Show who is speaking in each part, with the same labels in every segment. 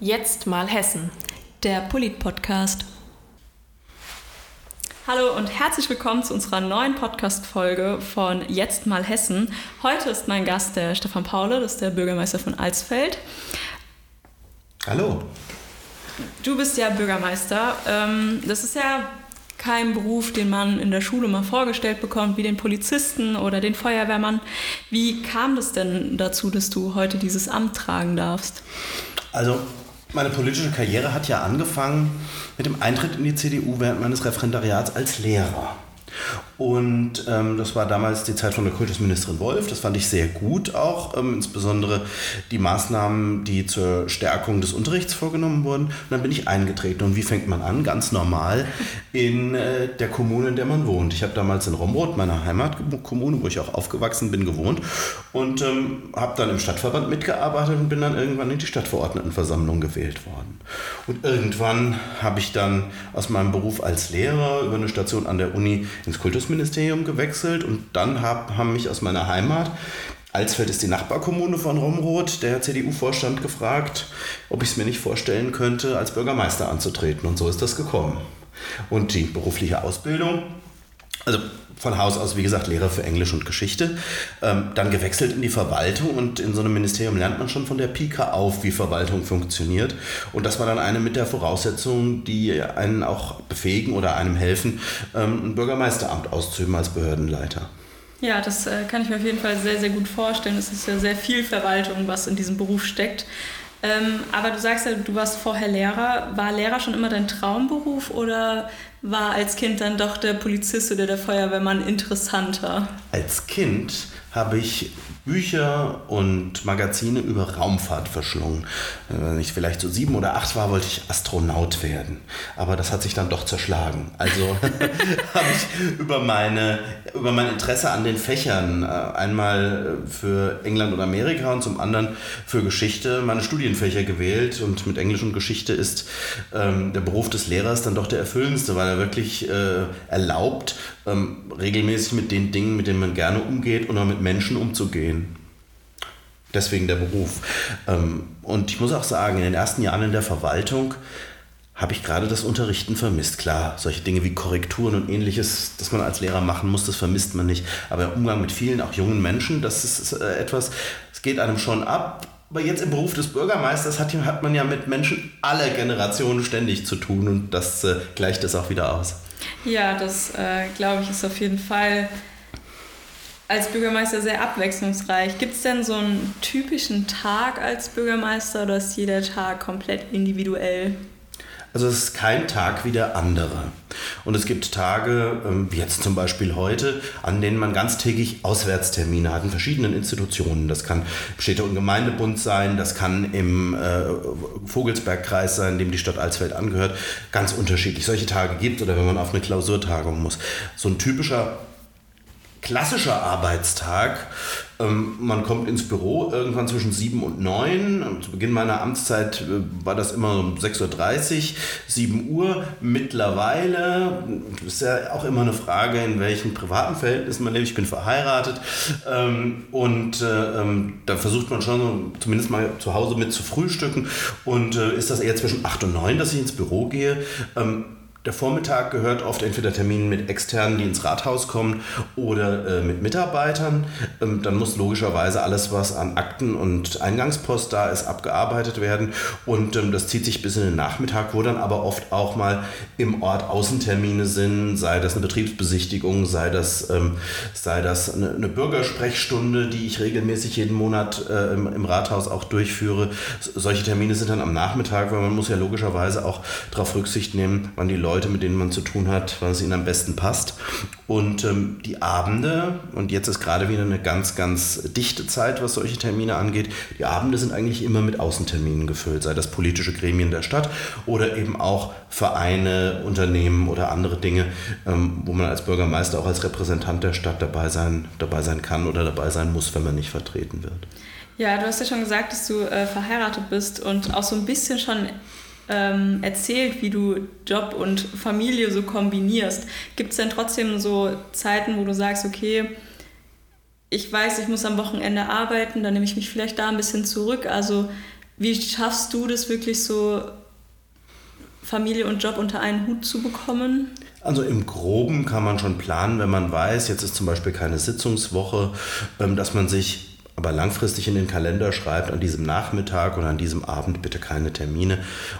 Speaker 1: Jetzt mal Hessen.
Speaker 2: Der Polit-Podcast.
Speaker 1: Hallo und herzlich willkommen zu unserer neuen Podcast-Folge von Jetzt mal Hessen. Heute ist mein Gast der Stefan Paule, das ist der Bürgermeister von Alsfeld.
Speaker 3: Hallo.
Speaker 1: Du bist ja Bürgermeister. Ähm, das ist ja kein Beruf, den man in der Schule mal vorgestellt bekommt, wie den Polizisten oder den Feuerwehrmann. Wie kam das denn dazu, dass du heute dieses Amt tragen darfst?
Speaker 3: Also meine politische Karriere hat ja angefangen mit dem Eintritt in die CDU während meines Referendariats als Lehrer. Und ähm, das war damals die Zeit von der Kultusministerin Wolf. Das fand ich sehr gut auch, ähm, insbesondere die Maßnahmen, die zur Stärkung des Unterrichts vorgenommen wurden. Und dann bin ich eingetreten. Und wie fängt man an? Ganz normal in äh, der Kommune, in der man wohnt. Ich habe damals in Romroth, meiner Heimatkommune, wo ich auch aufgewachsen bin, gewohnt und ähm, habe dann im Stadtverband mitgearbeitet und bin dann irgendwann in die Stadtverordnetenversammlung gewählt worden. Und irgendwann habe ich dann aus meinem Beruf als Lehrer über eine Station an der Uni ins Kultusministerium gewechselt und dann hab, haben mich aus meiner Heimat Alsfeld ist die Nachbarkommune von Romroth, der CDU-Vorstand gefragt, ob ich es mir nicht vorstellen könnte, als Bürgermeister anzutreten. Und so ist das gekommen. Und die berufliche Ausbildung, also von Haus aus, wie gesagt, Lehrer für Englisch und Geschichte, ähm, dann gewechselt in die Verwaltung und in so einem Ministerium lernt man schon von der Pika auf, wie Verwaltung funktioniert. Und das war dann eine mit der Voraussetzung, die einen auch befähigen oder einem helfen, ähm, ein Bürgermeisteramt auszuüben als Behördenleiter.
Speaker 1: Ja, das äh, kann ich mir auf jeden Fall sehr, sehr gut vorstellen. Es ist ja sehr viel Verwaltung, was in diesem Beruf steckt. Ähm, aber du sagst ja, du warst vorher Lehrer. War Lehrer schon immer dein Traumberuf oder war als Kind dann doch der Polizist oder der Feuerwehrmann interessanter?
Speaker 3: Als Kind habe ich Bücher und Magazine über Raumfahrt verschlungen. Wenn ich vielleicht so sieben oder acht war, wollte ich Astronaut werden. Aber das hat sich dann doch zerschlagen. Also habe ich über, meine, über mein Interesse an den Fächern, äh, einmal für England und Amerika und zum anderen für Geschichte, meine Studienfächer gewählt. Und mit Englisch und Geschichte ist ähm, der Beruf des Lehrers dann doch der erfüllendste, weil er wirklich äh, erlaubt, ähm, regelmäßig mit den Dingen, mit denen man gerne umgeht oder mit Menschen umzugehen. Deswegen der Beruf. Ähm, und ich muss auch sagen, in den ersten Jahren in der Verwaltung habe ich gerade das Unterrichten vermisst. Klar, solche Dinge wie Korrekturen und ähnliches, das man als Lehrer machen muss, das vermisst man nicht. Aber der Umgang mit vielen, auch jungen Menschen, das ist äh, etwas, es geht einem schon ab. Aber jetzt im Beruf des Bürgermeisters hat, hat man ja mit Menschen aller Generationen ständig zu tun und das äh, gleicht es auch wieder aus.
Speaker 1: Ja, das äh, glaube ich ist auf jeden Fall als Bürgermeister sehr abwechslungsreich. Gibt es denn so einen typischen Tag als Bürgermeister oder ist jeder Tag komplett individuell?
Speaker 3: Also es ist kein Tag wie der andere. Und es gibt Tage, ähm, wie jetzt zum Beispiel heute, an denen man ganztägig Auswärtstermine hat in verschiedenen Institutionen. Das kann im Städte- und Gemeindebund sein, das kann im äh, Vogelsbergkreis sein, dem die Stadt Alsfeld angehört. Ganz unterschiedlich. Solche Tage gibt oder wenn man auf eine Klausurtagung muss. So ein typischer klassischer Arbeitstag. Ähm, man kommt ins Büro irgendwann zwischen 7 und 9. Zu Beginn meiner Amtszeit äh, war das immer um 6.30 Uhr, 7 Uhr. Mittlerweile ist ja auch immer eine Frage, in welchen privaten Verhältnissen man lebt. Ich bin verheiratet ähm, und äh, ähm, da versucht man schon zumindest mal zu Hause mit zu frühstücken. Und äh, ist das eher zwischen 8 und 9, dass ich ins Büro gehe. Der Vormittag gehört oft entweder Terminen mit Externen, die ins Rathaus kommen, oder äh, mit Mitarbeitern. Ähm, dann muss logischerweise alles, was an Akten und Eingangspost da ist, abgearbeitet werden. Und ähm, das zieht sich bis in den Nachmittag, wo dann aber oft auch mal im Ort Außentermine sind, sei das eine Betriebsbesichtigung, sei das, ähm, sei das eine, eine, Bürgersprechstunde, die ich regelmäßig jeden Monat äh, im, im, Rathaus auch durchführe. solche Termine sind dann am Nachmittag, weil man muss ja logischerweise auch darauf Rücksicht nehmen, wann die Leute Leute, mit denen man zu tun hat, was ihnen am besten passt. Und ähm, die Abende, und jetzt ist gerade wieder eine ganz, ganz dichte Zeit, was solche Termine angeht, die Abende sind eigentlich immer mit Außenterminen gefüllt, sei das politische Gremien der Stadt oder eben auch Vereine, Unternehmen oder andere Dinge, ähm, wo man als Bürgermeister auch als Repräsentant der Stadt dabei sein, dabei sein kann oder dabei sein muss, wenn man nicht vertreten wird.
Speaker 1: Ja, du hast ja schon gesagt, dass du äh, verheiratet bist und auch so ein bisschen schon ähm, erzählt, wie du Job und Familie so kombinierst. Gibt es denn trotzdem so Zeiten, wo du sagst, okay, ich weiß, ich muss am Wochenende arbeiten, dann nehme ich mich vielleicht da ein bisschen zurück. Also Wie schaffst du das wirklich so, Familie und Job unter einen Hut zu bekommen?
Speaker 3: Also im Groben kann man schon planen, wenn man weiß, jetzt ist zum Beispiel keine Sitzungswoche, ähm, dass man sich aber langfristig in den Kalender schreibt, an diesem Nachmittag oder an diesem Abend bitte keine Termine.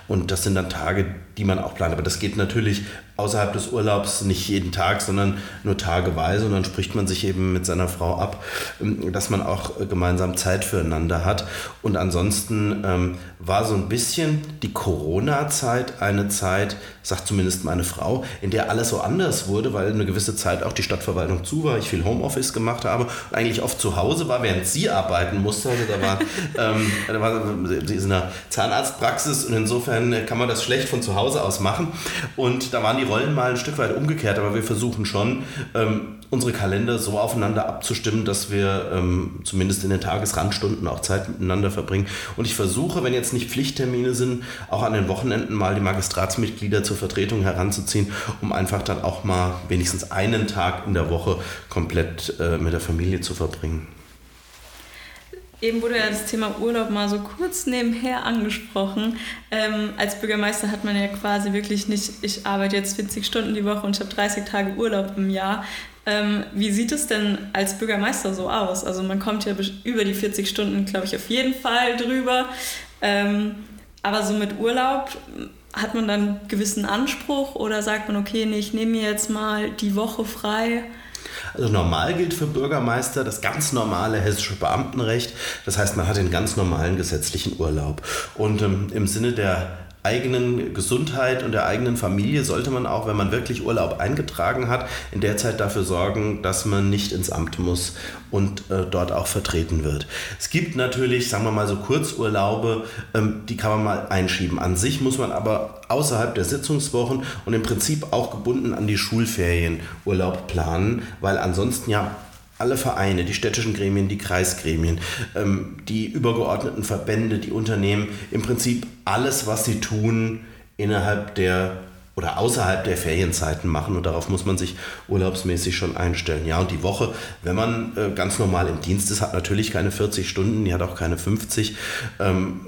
Speaker 3: Und das sind dann Tage, die man auch plant. Aber das geht natürlich außerhalb des Urlaubs nicht jeden Tag, sondern nur tageweise. Und dann spricht man sich eben mit seiner Frau ab, ähm, dass man auch gemeinsam Zeit füreinander hat. Und ansonsten ähm, war so ein bisschen die Corona-Zeit eine Zeit, sagt zumindest meine Frau, in der alles so anders wurde, weil eine gewisse Zeit auch die Stadtverwaltung zu war, ich viel Homeoffice gemacht habe und eigentlich oft zu Hause war, während sie arbeiten musste. Also da war, ähm, da war sie ist in einer Zahnarztpraxis und insofern kann man das schlecht von zu Hause aus machen. Und da waren die Rollen mal ein Stück weit umgekehrt, aber wir versuchen schon, ähm, unsere Kalender so aufeinander abzustimmen, dass wir ähm, zumindest in den Tagesrandstunden auch Zeit miteinander verbringen. Und ich versuche, wenn jetzt nicht Pflichttermine sind, auch an den Wochenenden mal die Magistratsmitglieder zur Vertretung heranzuziehen, um einfach dann auch mal wenigstens einen Tag in der Woche komplett äh, mit der Familie zu verbringen.
Speaker 1: Eben wurde ja das Thema Urlaub mal so kurz nebenher angesprochen. Ähm, als Bürgermeister hat man ja quasi wirklich nicht, ich arbeite jetzt 40 Stunden die Woche und ich habe 30 Tage Urlaub im Jahr. Ähm, wie sieht es denn als Bürgermeister so aus? Also man kommt ja über die 40 Stunden, glaube ich, auf jeden Fall drüber. Ähm, aber so mit Urlaub hat man dann einen gewissen Anspruch oder sagt man, okay, nee, ich nehme mir jetzt mal die Woche frei?
Speaker 3: Also normal gilt für Bürgermeister das ganz normale hessische Beamtenrecht. Das heißt, man hat den ganz normalen gesetzlichen Urlaub. Und ähm, im Sinne der eigenen Gesundheit und der eigenen Familie sollte man auch, wenn man wirklich Urlaub eingetragen hat, in der Zeit dafür sorgen, dass man nicht ins Amt muss und äh, dort auch vertreten wird. Es gibt natürlich, sagen wir mal so Kurzurlaube, ähm, die kann man mal einschieben. An sich muss man aber außerhalb der Sitzungswochen und im Prinzip auch gebunden an die Schulferien Urlaub planen, weil ansonsten ja alle Vereine, die städtischen Gremien, die Kreisgremien, ähm, die übergeordneten Verbände, die Unternehmen, im Prinzip alles, was sie tun, innerhalb der oder außerhalb der Ferienzeiten machen und darauf muss man sich urlaubsmäßig schon einstellen. Ja, und die Woche, wenn man äh, ganz normal im Dienst ist, hat natürlich keine 40 Stunden, die hat auch keine 50. Ähm,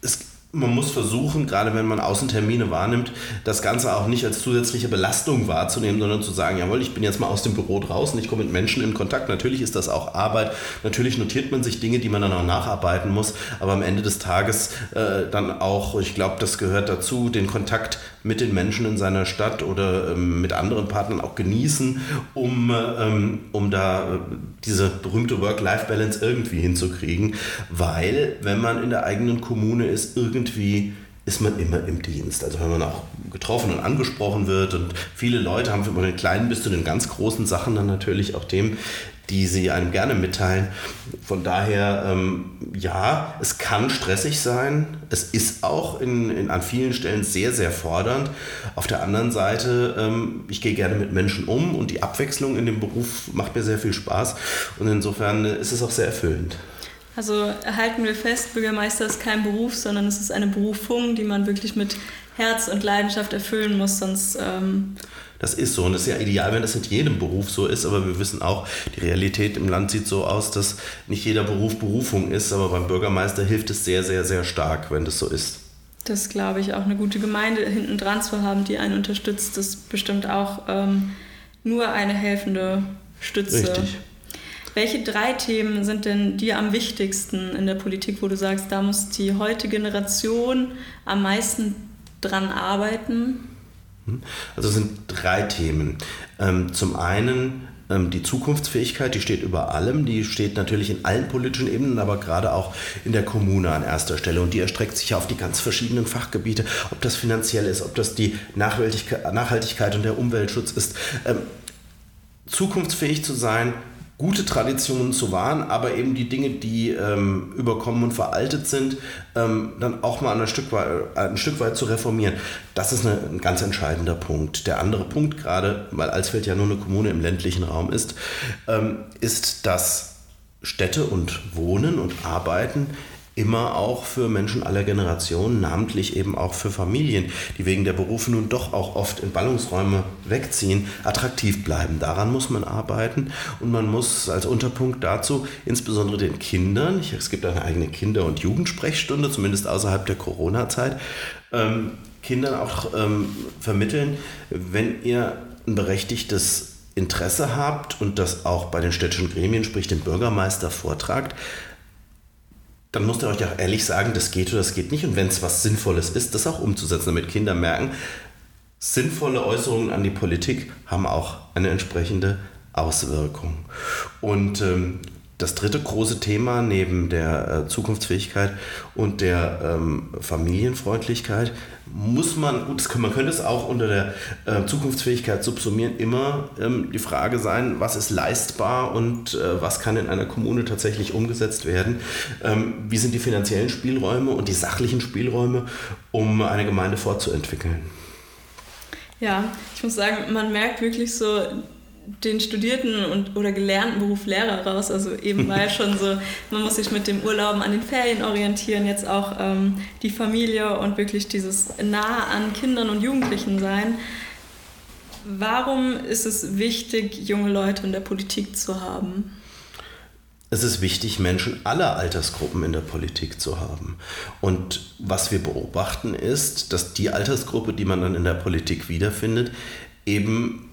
Speaker 3: es man muss versuchen, gerade wenn man Außentermine wahrnimmt, das Ganze auch nicht als zusätzliche Belastung wahrzunehmen, sondern zu sagen, jawohl, ich bin jetzt mal aus dem Büro draußen, ich komme mit Menschen in Kontakt. Natürlich ist das auch Arbeit. Natürlich notiert man sich Dinge, die man dann auch nacharbeiten muss. Aber am Ende des Tages äh, dann auch, ich glaube, das gehört dazu, den Kontakt mit den Menschen in seiner Stadt oder ähm, mit anderen Partnern auch genießen, um, ähm, um da äh, diese berühmte Work-Life-Balance irgendwie hinzukriegen. Weil, wenn man in der eigenen Kommune ist, irgendwie ist man immer im Dienst. Also wenn man auch getroffen und angesprochen wird und viele Leute haben von den kleinen bis zu den ganz großen Sachen dann natürlich auch Themen, die sie einem gerne mitteilen. Von daher, ähm, ja, es kann stressig sein. Es ist auch in, in, an vielen Stellen sehr, sehr fordernd. Auf der anderen Seite, ähm, ich gehe gerne mit Menschen um und die Abwechslung in dem Beruf macht mir sehr viel Spaß. Und insofern ist es auch sehr erfüllend.
Speaker 1: Also halten wir fest, Bürgermeister ist kein Beruf, sondern es ist eine Berufung, die man wirklich mit Herz und Leidenschaft erfüllen muss, sonst... Ähm
Speaker 3: das ist so und es ist ja ideal, wenn das in jedem Beruf so ist, aber wir wissen auch, die Realität im Land sieht so aus, dass nicht jeder Beruf Berufung ist, aber beim Bürgermeister hilft es sehr, sehr, sehr stark, wenn das so ist.
Speaker 1: Das glaube ich auch. Eine gute Gemeinde hinten dran zu haben, die einen unterstützt, ist bestimmt auch ähm, nur eine helfende Stütze.
Speaker 3: Richtig.
Speaker 1: Welche drei Themen sind denn dir am wichtigsten in der Politik, wo du sagst, da muss die heutige Generation am meisten dran arbeiten?
Speaker 3: Also es sind drei Themen. Ähm, zum einen ähm, die Zukunftsfähigkeit, die steht über allem, die steht natürlich in allen politischen Ebenen, aber gerade auch in der Kommune an erster Stelle und die erstreckt sich ja auf die ganz verschiedenen Fachgebiete, ob das finanziell ist, ob das die Nachhaltigkeit und der Umweltschutz ist. Ähm, zukunftsfähig zu sein, gute Traditionen zu wahren, aber eben die Dinge, die ähm, überkommen und veraltet sind, ähm, dann auch mal ein Stück, weit, ein Stück weit zu reformieren. Das ist eine, ein ganz entscheidender Punkt. Der andere Punkt, gerade weil Alsfeld ja nur eine Kommune im ländlichen Raum ist, ähm, ist, dass Städte und Wohnen und Arbeiten immer auch für Menschen aller Generationen, namentlich eben auch für Familien, die wegen der Berufe nun doch auch oft in Ballungsräume wegziehen, attraktiv bleiben. Daran muss man arbeiten und man muss als Unterpunkt dazu insbesondere den Kindern, es gibt eine eigene Kinder- und Jugendsprechstunde, zumindest außerhalb der Corona-Zeit, ähm, Kindern auch ähm, vermitteln, wenn ihr ein berechtigtes Interesse habt und das auch bei den städtischen Gremien, sprich dem Bürgermeister, vortragt, dann musst ihr euch auch ehrlich sagen, das geht oder das geht nicht. Und wenn es was Sinnvolles ist, das auch umzusetzen, damit Kinder merken, sinnvolle Äußerungen an die Politik haben auch eine entsprechende Auswirkung. Und ähm, das dritte große Thema neben der äh, Zukunftsfähigkeit und der ähm, Familienfreundlichkeit muss man, gut, man könnte es auch unter der äh, Zukunftsfähigkeit subsumieren, immer ähm, die Frage sein, was ist leistbar und äh, was kann in einer Kommune tatsächlich umgesetzt werden. Ähm, wie sind die finanziellen Spielräume und die sachlichen Spielräume, um eine Gemeinde fortzuentwickeln?
Speaker 1: Ja, ich muss sagen, man merkt wirklich so den studierten und, oder gelernten Beruf Lehrer raus. Also eben weil schon so, man muss sich mit dem Urlauben an den Ferien orientieren, jetzt auch ähm, die Familie und wirklich dieses nah an Kindern und Jugendlichen sein. Warum ist es wichtig, junge Leute in der Politik zu haben?
Speaker 3: Es ist wichtig, Menschen aller Altersgruppen in der Politik zu haben. Und was wir beobachten ist, dass die Altersgruppe, die man dann in der Politik wiederfindet, eben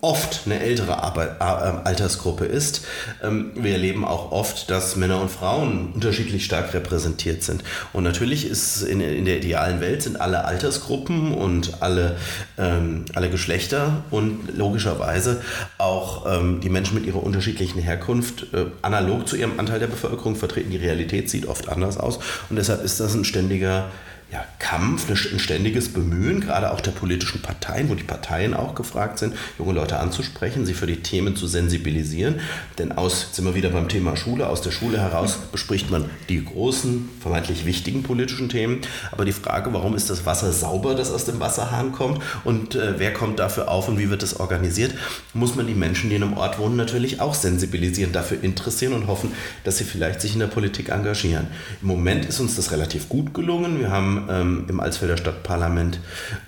Speaker 3: oft eine ältere äh, Altersgruppe ist. Ähm, wir erleben auch oft, dass Männer und Frauen unterschiedlich stark repräsentiert sind. Und natürlich ist in, in der idealen Welt sind alle Altersgruppen und alle, ähm, alle Geschlechter und logischerweise auch ähm, die Menschen mit ihrer unterschiedlichen Herkunft äh, analog zu ihrem Anteil der Bevölkerung vertreten. Die Realität sieht oft anders aus und deshalb ist das ein ständiger ja, Kampf, ein ständiges Bemühen, gerade auch der politischen Parteien, wo die Parteien auch gefragt sind, junge Leute anzusprechen, sie für die Themen zu sensibilisieren. Denn aus, jetzt sind wir wieder beim Thema Schule, aus der Schule heraus bespricht man die großen, vermeintlich wichtigen politischen Themen. Aber die Frage, warum ist das Wasser sauber, das aus dem Wasserhahn kommt und äh, wer kommt dafür auf und wie wird das organisiert, muss man die Menschen, die in einem Ort wohnen, natürlich auch sensibilisieren, dafür interessieren und hoffen, dass sie vielleicht sich in der Politik engagieren. Im Moment ist uns das relativ gut gelungen. Wir haben ähm, im Alsfelder Stadtparlament,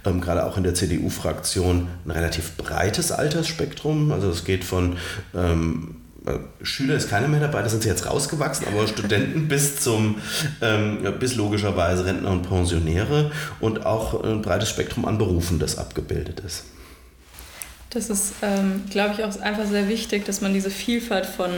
Speaker 3: ähm, gerade auch in der CDU-Fraktion, ein relativ breites Altersspektrum. Also es geht von ähm, äh, Schüler ist keiner mehr dabei, da sind sie jetzt rausgewachsen, aber Studenten bis zum, ähm, bis logischerweise Rentner und Pensionäre und auch ein breites Spektrum an Berufen, das abgebildet ist.
Speaker 1: Das ist, ähm, glaube ich, auch einfach sehr wichtig, dass man diese Vielfalt von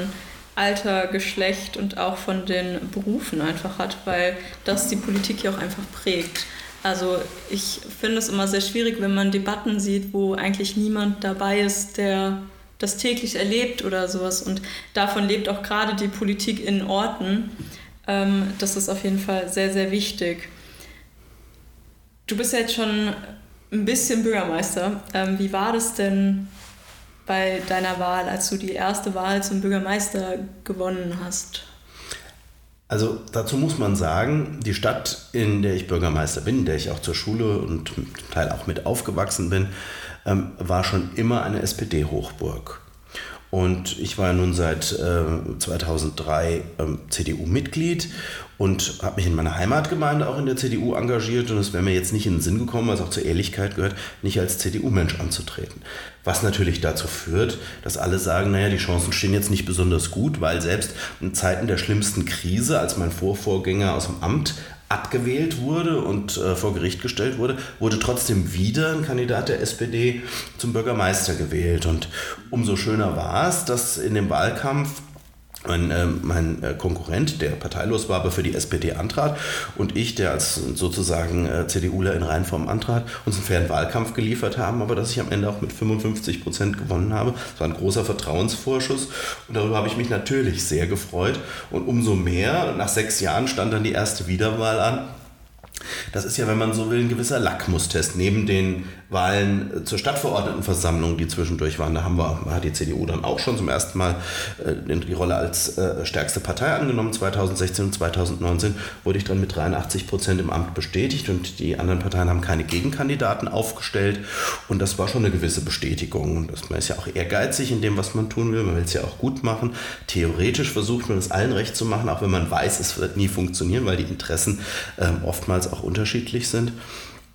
Speaker 1: Alter, Geschlecht und auch von den Berufen einfach hat, weil das die Politik ja auch einfach prägt. Also ich finde es immer sehr schwierig, wenn man Debatten sieht, wo eigentlich niemand dabei ist, der das täglich erlebt oder sowas. Und davon lebt auch gerade die Politik in Orten. Ähm, das ist auf jeden Fall sehr, sehr wichtig. Du bist ja jetzt schon ein bisschen Bürgermeister. Ähm, wie war das denn bei deiner Wahl, als du die erste Wahl zum Bürgermeister gewonnen hast?
Speaker 3: Also dazu muss man sagen, die Stadt, in der ich Bürgermeister bin, in der ich auch zur Schule und zum Teil auch mit aufgewachsen bin, ähm, war schon immer eine SPD-Hochburg. Und ich war nun seit äh, 2003 ähm, CDU-Mitglied und habe mich in meiner Heimatgemeinde auch in der CDU engagiert und es wäre mir jetzt nicht in den Sinn gekommen, was auch zur Ehrlichkeit gehört, nicht als CDU-Mensch anzutreten. Was natürlich dazu führt, dass alle sagen, naja, die Chancen stehen jetzt nicht besonders gut, weil selbst in Zeiten der schlimmsten Krise, als mein Vorvorgänger aus dem Amt abgewählt wurde und äh, vor Gericht gestellt wurde, wurde trotzdem wieder ein Kandidat der SPD zum Bürgermeister gewählt. Und umso schöner war es, dass in dem Wahlkampf mein, äh, mein äh, Konkurrent, der parteilos war, aber für die SPD antrat und ich, der als sozusagen äh, CDUler in Reinform antrat, uns einen fairen Wahlkampf geliefert haben, aber dass ich am Ende auch mit 55 Prozent gewonnen habe. Das war ein großer Vertrauensvorschuss und darüber habe ich mich natürlich sehr gefreut und umso mehr, nach sechs Jahren stand dann die erste Wiederwahl an Das ist ja, wenn man so will, ein gewisser Lackmustest. Neben den Wahlen äh, zur Stadtverordnetenversammlung, die zwischendurch waren, da haben wir, hat die CDU dann auch schon zum ersten Mal äh, die Rolle als äh, stärkste Partei angenommen. 2016 und 2019 wurde ich dann mit 83 Prozent im Amt bestätigt und die anderen Parteien haben keine Gegenkandidaten aufgestellt. Und das war schon eine gewisse Bestätigung. Und man ist ja auch ehrgeizig in dem, was man tun will. Man will es ja auch gut machen. Theoretisch versucht man es allen recht zu machen, auch wenn man weiß, es wird nie funktionieren, weil die Interessen ähm, oftmals auch unterschiedlich sind.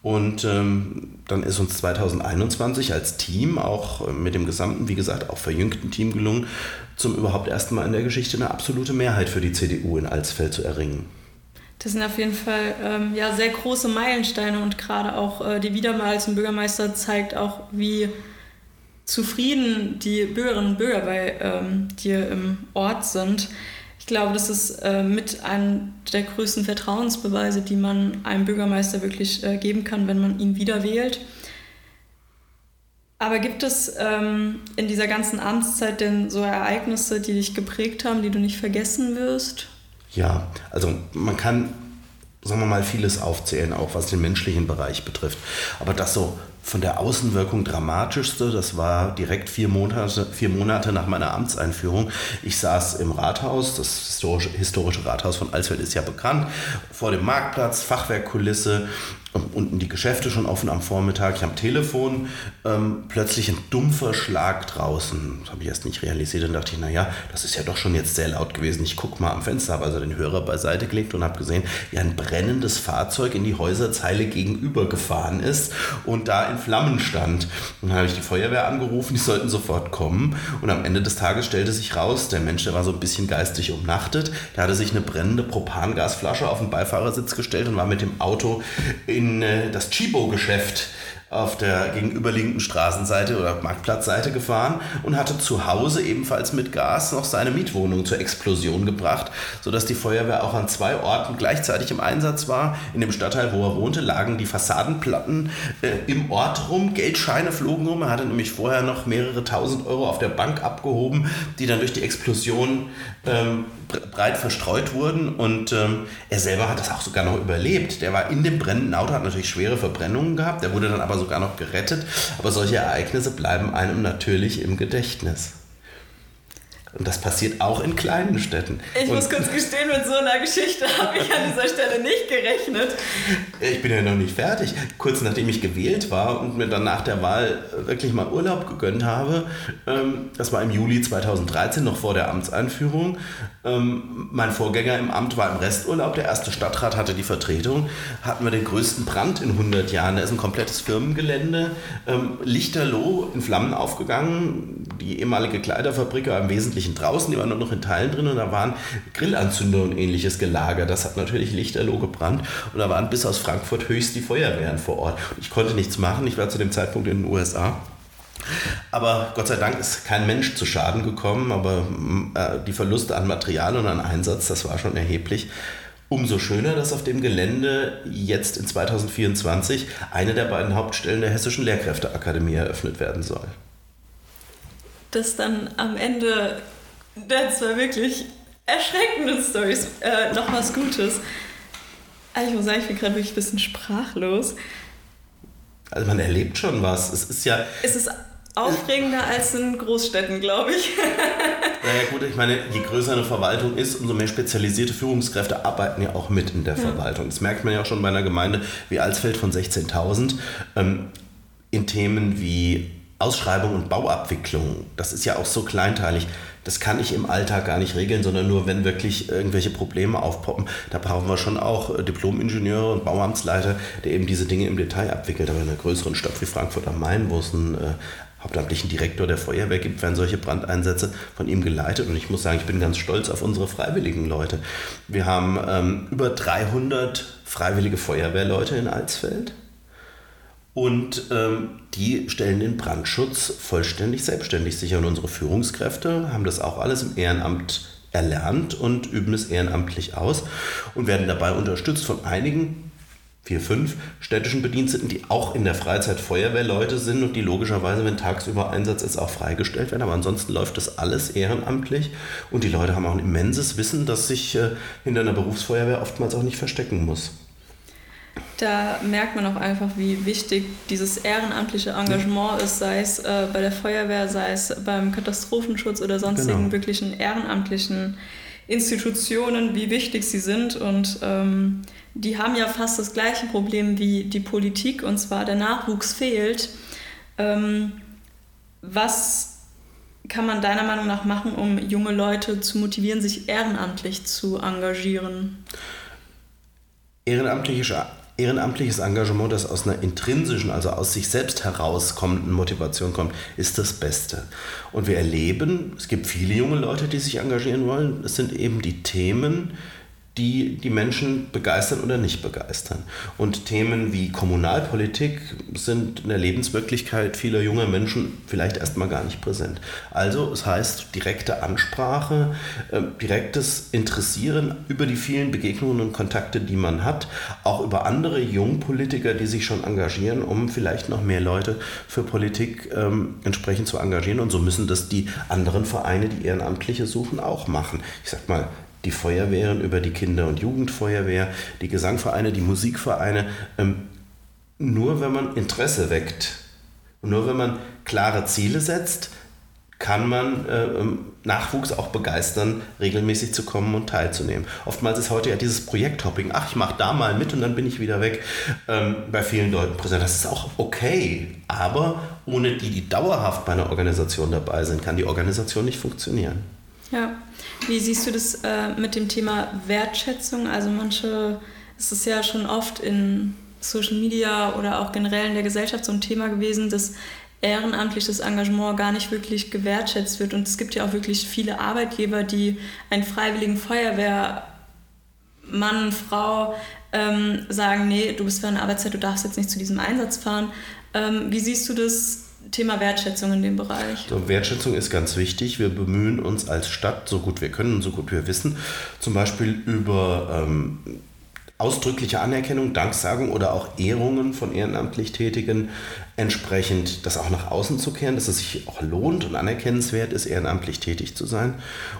Speaker 3: Und ähm, dann ist uns 2021 als Team, auch äh, mit dem gesamten, wie gesagt, auch verjüngten Team gelungen, zum überhaupt ersten Mal in der Geschichte eine absolute Mehrheit für die CDU in Alsfeld zu erringen.
Speaker 1: Das sind auf jeden Fall ähm, ja, sehr große Meilensteine und gerade auch äh, die Wiederwahl zum Bürgermeister zeigt auch, wie zufrieden die Bürgerinnen und Bürger bei ähm, dir im Ort sind glaube, das ist äh, mit einem der größten Vertrauensbeweise, die man einem Bürgermeister wirklich äh, geben kann, wenn man ihn wieder wählt. Aber gibt es ähm, in dieser ganzen Amtszeit denn so Ereignisse, die dich geprägt haben, die du nicht vergessen wirst?
Speaker 3: Ja, also man kann, sagen wir mal, vieles aufzählen, auch was den menschlichen Bereich betrifft. Aber das so von der Außenwirkung dramatischste, das war direkt vier Monate, vier Monate nach meiner Amtseinführung. Ich saß im Rathaus, das historische, historische Rathaus von Alsfeld ist ja bekannt, vor dem Marktplatz, Fachwerkkulisse, unten die Geschäfte schon offen am Vormittag. Ich am Telefon ähm, plötzlich ein dumpfer Schlag draußen. Das habe ich erst nicht realisiert. Dann dachte ich, naja, das ist ja doch schon jetzt sehr laut gewesen. Ich gucke mal am Fenster, habe also den Hörer beiseite gelegt und habe gesehen, wie ein brennendes Fahrzeug in die Häuserzeile gegenüber gefahren ist und da in Flammen stand. Und dann habe ich die Feuerwehr angerufen, die sollten sofort kommen. Und am Ende des Tages stellte sich raus, der Mensch, der war so ein bisschen geistig umnachtet, der hatte sich eine brennende Propangasflasche auf den Beifahrersitz gestellt und war mit dem Auto in äh, das Chibo-Geschäft auf der gegenüberliegenden Straßenseite oder Marktplatzseite gefahren und hatte zu Hause ebenfalls mit Gas noch seine Mietwohnung zur Explosion gebracht, sodass die Feuerwehr auch an zwei Orten gleichzeitig im Einsatz war. In dem Stadtteil, wo er wohnte, lagen die Fassadenplatten äh, im Ort rum, Geldscheine flogen rum. Er hatte nämlich vorher noch mehrere tausend Euro auf der Bank abgehoben, die dann durch die Explosion ähm, breit verstreut wurden und ähm, er selber hat das auch sogar noch überlebt. Der war in dem brennenden Auto, hat natürlich schwere Verbrennungen gehabt, der wurde dann aber sogar noch gerettet. Aber solche Ereignisse bleiben einem natürlich im Gedächtnis. Und das passiert auch in kleinen Städten.
Speaker 1: Ich und muss kurz gestehen, mit so einer Geschichte habe ich an dieser Stelle nicht gerechnet.
Speaker 3: Ich bin ja noch nicht fertig. Kurz nachdem ich gewählt war und mir dann nach der Wahl wirklich mal Urlaub gegönnt habe, ähm, das war im Juli 2013, noch vor der Amtseinführung. Ähm, mein Vorgänger im Amt war im Resturlaub, der erste Stadtrat hatte die Vertretung. Hatten wir den größten Brand in 100 Jahren. Da ist ein komplettes Firmengelände, ähm, lichterloh in Flammen aufgegangen. Die ehemalige Kleiderfabrik war im Wesentlichen Wesentlichen draußen, die waren nur noch in Teilen drin und da waren Grillanzünder und ähnliches gelagert. Das hat natürlich lichterloh gebrannt und da waren bis aus Frankfurt höchst die Feuerwehren vor Ort. Ich konnte nichts machen, ich war zu dem Zeitpunkt in den USA. Aber Gott sei Dank ist kein Mensch zu Schaden gekommen, aber äh, die Verluste an Material und an Einsatz, das war schon erheblich. Umso schöner, dass auf dem Gelände jetzt in 2024 eine der beiden Hauptstellen der Hessischen Lehrkräfteakademie eröffnet werden soll
Speaker 1: dass dann am Ende der zwei wirklich erschreckenden Stories äh, noch was Gutes. Also ich muss sagen, ich bin gerade wirklich ein bisschen sprachlos.
Speaker 3: Also man erlebt schon was. Es ist ja.
Speaker 1: Es ist aufregender als in Großstädten, glaube ich.
Speaker 3: naja gut, ich meine, je größer eine Verwaltung ist, umso mehr spezialisierte Führungskräfte arbeiten ja auch mit in der ja. Verwaltung. Das merkt man ja auch schon bei einer Gemeinde wie Alsfeld von 16.000. Ähm, in Themen wie Ausschreibung und Bauabwicklung, das ist ja auch so kleinteilig, das kann ich im Alltag gar nicht regeln, sondern nur, wenn wirklich irgendwelche Probleme aufpoppen. Da brauchen wir schon auch äh, Diplom-Ingenieure und Bauamtsleiter, der eben diese Dinge im Detail abwickelt. Aber in einer größeren Stadt wie Frankfurt am Main, wo es einen äh, hauptamtlichen Direktor der Feuerwehr gibt, werden solche Brandeinsätze von ihm geleitet. Und ich muss sagen, ich bin ganz stolz auf unsere freiwilligen Leute. Wir haben ähm, über 300 freiwillige Feuerwehrleute in Alsfeld. Und ähm, die stellen den Brandschutz vollständig selbstständig sicher. Und unsere Führungskräfte haben das auch alles im Ehrenamt erlernt und üben es ehrenamtlich aus und werden dabei unterstützt von einigen, vier, fünf städtischen Bediensteten, die auch in der Freizeit Feuerwehrleute sind und die logischerweise, wenn tagsüber Einsatz ist, auch freigestellt werden. Aber ansonsten läuft das alles ehrenamtlich und die Leute haben auch ein immenses Wissen, das sich äh, hinter einer Berufsfeuerwehr oftmals auch nicht verstecken muss.
Speaker 1: Da merkt man auch einfach, wie wichtig dieses ehrenamtliche Engagement ist, sei es äh, bei der Feuerwehr, sei es beim Katastrophenschutz oder sonstigen genau. wirklichen ehrenamtlichen Institutionen, wie wichtig sie sind. Und ähm, die haben ja fast das gleiche Problem wie die Politik, und zwar der Nachwuchs fehlt. Ähm, was kann man deiner Meinung nach machen, um junge Leute zu motivieren, sich ehrenamtlich zu engagieren?
Speaker 3: Ehrenamtliche ehrenamtliches Engagement, das aus einer intrinsischen, also aus sich selbst herauskommenden Motivation kommt, ist das Beste. Und wir erleben, es gibt viele junge Leute, die sich engagieren wollen. Es sind eben die Themen, die die Menschen begeistern oder nicht begeistern. Und Themen wie Kommunalpolitik sind in der Lebenswirklichkeit vieler junger Menschen vielleicht erstmal gar nicht präsent. Also es heißt direkte Ansprache, äh, direktes Interessieren über die vielen Begegnungen und Kontakte, die man hat, auch über andere Jungpolitiker, die sich schon engagieren, um vielleicht noch mehr Leute für Politik ähm, entsprechend zu engagieren. Und so müssen das die anderen Vereine, die Ehrenamtliche suchen, auch machen. Ich sag mal, die Feuerwehren, über die Kinder- und Jugendfeuerwehr, die Gesangvereine, die Musikvereine. Ähm, nur wenn man Interesse weckt und nur wenn man klare Ziele setzt, kann man äh, ähm, Nachwuchs auch begeistern, regelmäßig zu kommen und teilzunehmen. Oftmals ist heute ja dieses Projekthopping, ach, ich mache da mal mit und dann bin ich wieder weg, ähm, bei vielen Leuten präsent. Das ist auch okay, aber ohne die, die dauerhaft bei einer Organisation dabei sind, kann die Organisation nicht funktionieren.
Speaker 1: Ja, wie siehst du das äh, mit dem Thema Wertschätzung? Also manche, es ist ja schon oft in Social Media oder auch generell in der Gesellschaft so ein Thema gewesen, dass ehrenamtliches Engagement gar nicht wirklich gewertschätzt wird. Und es gibt ja auch wirklich viele Arbeitgeber, die einen freiwilligen Feuerwehrmann, Frau ähm, sagen, nee, du bist für eine Arbeitszeit, du darfst jetzt nicht zu diesem Einsatz fahren. Ähm, wie siehst du das Thema Wertschätzung in dem Bereich?
Speaker 3: So, Wertschätzung ist ganz wichtig. Wir bemühen uns als Stadt, so gut wir können so gut wir wissen, zum Beispiel über ähm, ausdrückliche Anerkennung, Danksagung oder auch Ehrungen von ehrenamtlich Tätigen entsprechend das auch nach außen zu kehren, dass es sich auch lohnt und anerkennenswert ist, ehrenamtlich tätig zu sein.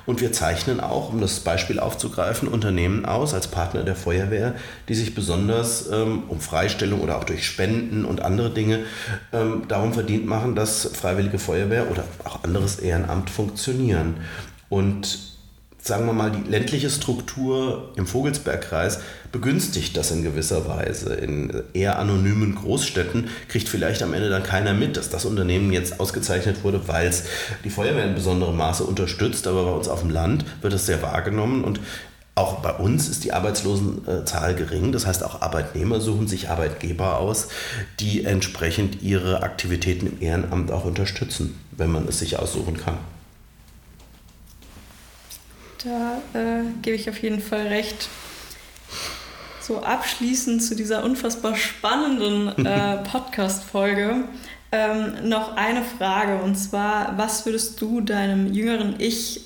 Speaker 3: Und wir zeichnen auch, um das Beispiel aufzugreifen, Unternehmen aus als Partner der Feuerwehr, die sich besonders ähm, um Freistellung oder auch durch Spenden und andere Dinge ähm, darum verdient machen, dass Freiwillige Feuerwehr oder auch anderes Ehrenamt funktionieren. Und sagen wir mal, die ländliche Struktur im Vogelsbergkreis begünstigt das in gewisser Weise. In eher anonymen Großstädten kriegt vielleicht am Ende dann keiner mit, dass das Unternehmen jetzt ausgezeichnet wurde, weil es die Feuerwehr in besonderem Maße unterstützt. Aber bei uns auf dem Land wird es sehr wahrgenommen und auch bei uns ist die Arbeitslosenzahl gering. Das heißt, auch Arbeitnehmer suchen sich Arbeitgeber aus, die entsprechend ihre Aktivitäten im Ehrenamt auch unterstützen, wenn man es sich aussuchen kann.
Speaker 1: Da äh, gebe ich auf jeden Fall recht. So abschließend zu dieser unfassbar spannenden äh, Podcast-Folge ähm, noch eine Frage und zwar: Was würdest du deinem jüngeren Ich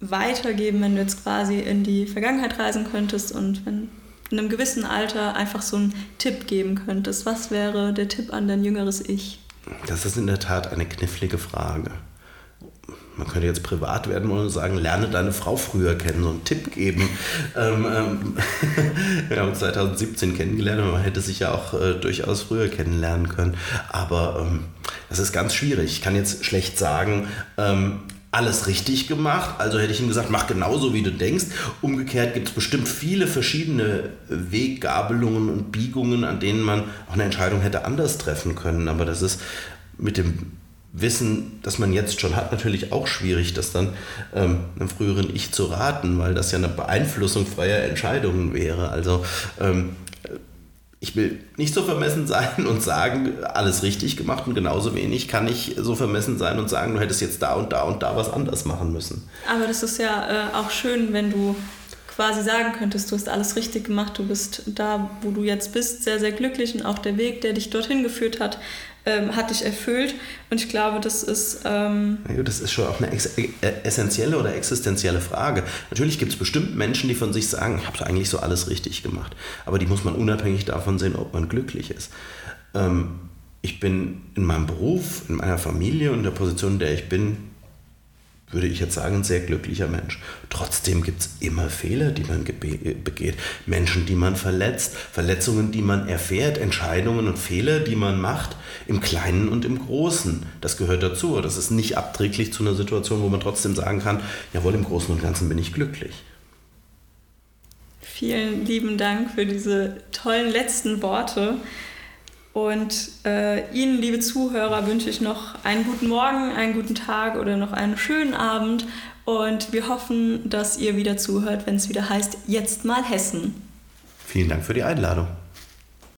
Speaker 1: weitergeben, wenn du jetzt quasi in die Vergangenheit reisen könntest und wenn in einem gewissen Alter einfach so einen Tipp geben könntest? Was wäre der Tipp an dein jüngeres Ich?
Speaker 3: Das ist in der Tat eine knifflige Frage man könnte jetzt privat werden und sagen, lerne deine Frau früher kennen, so einen Tipp geben. ähm, ähm, wir haben uns 2017 kennengelernt und man hätte sich ja auch äh, durchaus früher kennenlernen können. Aber ähm, das ist ganz schwierig. Ich kann jetzt schlecht sagen, ähm, alles richtig gemacht. Also hätte ich ihm gesagt, mach genauso, wie du denkst. Umgekehrt gibt es bestimmt viele verschiedene Weggabelungen und Biegungen, an denen man auch eine Entscheidung hätte anders treffen können. Aber das ist mit dem Wissen, das man jetzt schon hat, natürlich auch schwierig, das dann ähm, einem früheren Ich zu raten, weil das ja eine Beeinflussung freier Entscheidungen wäre. Also ähm, ich will nicht so vermessen sein und sagen, alles richtig gemacht und genauso wenig kann ich so vermessen sein und sagen, du hättest jetzt da und da und da was anders machen müssen.
Speaker 1: Aber das ist ja äh, auch schön, wenn du quasi sagen könntest, du hast alles richtig gemacht, du bist da, wo du jetzt bist, sehr, sehr glücklich und auch der Weg, der dich dorthin geführt hat, ähm, hat dich erfüllt. Und ich glaube, das ist. Ähm
Speaker 3: das ist schon auch eine äh, essentielle oder existenzielle Frage. Natürlich gibt es bestimmt Menschen, die von sich sagen, ich habe eigentlich so alles richtig gemacht. Aber die muss man unabhängig davon sehen, ob man glücklich ist. Ähm, ich bin in meinem Beruf, in meiner Familie und der Position, in der ich bin, würde ich jetzt sagen, ein sehr glücklicher Mensch. Trotzdem gibt es immer Fehler, die man begeht. Menschen, die man verletzt, Verletzungen, die man erfährt, Entscheidungen und Fehler, die man macht, im Kleinen und im Großen. Das gehört dazu. Das ist nicht abträglich zu einer Situation, wo man trotzdem sagen kann, jawohl, im Großen und Ganzen bin ich glücklich.
Speaker 1: Vielen lieben Dank für diese tollen letzten Worte. Und äh, Ihnen, liebe Zuhörer, wünsche ich noch einen guten Morgen, einen guten Tag oder noch einen schönen Abend. Und wir hoffen, dass ihr wieder zuhört, wenn es wieder heißt, jetzt mal Hessen.
Speaker 3: Vielen Dank für die Einladung.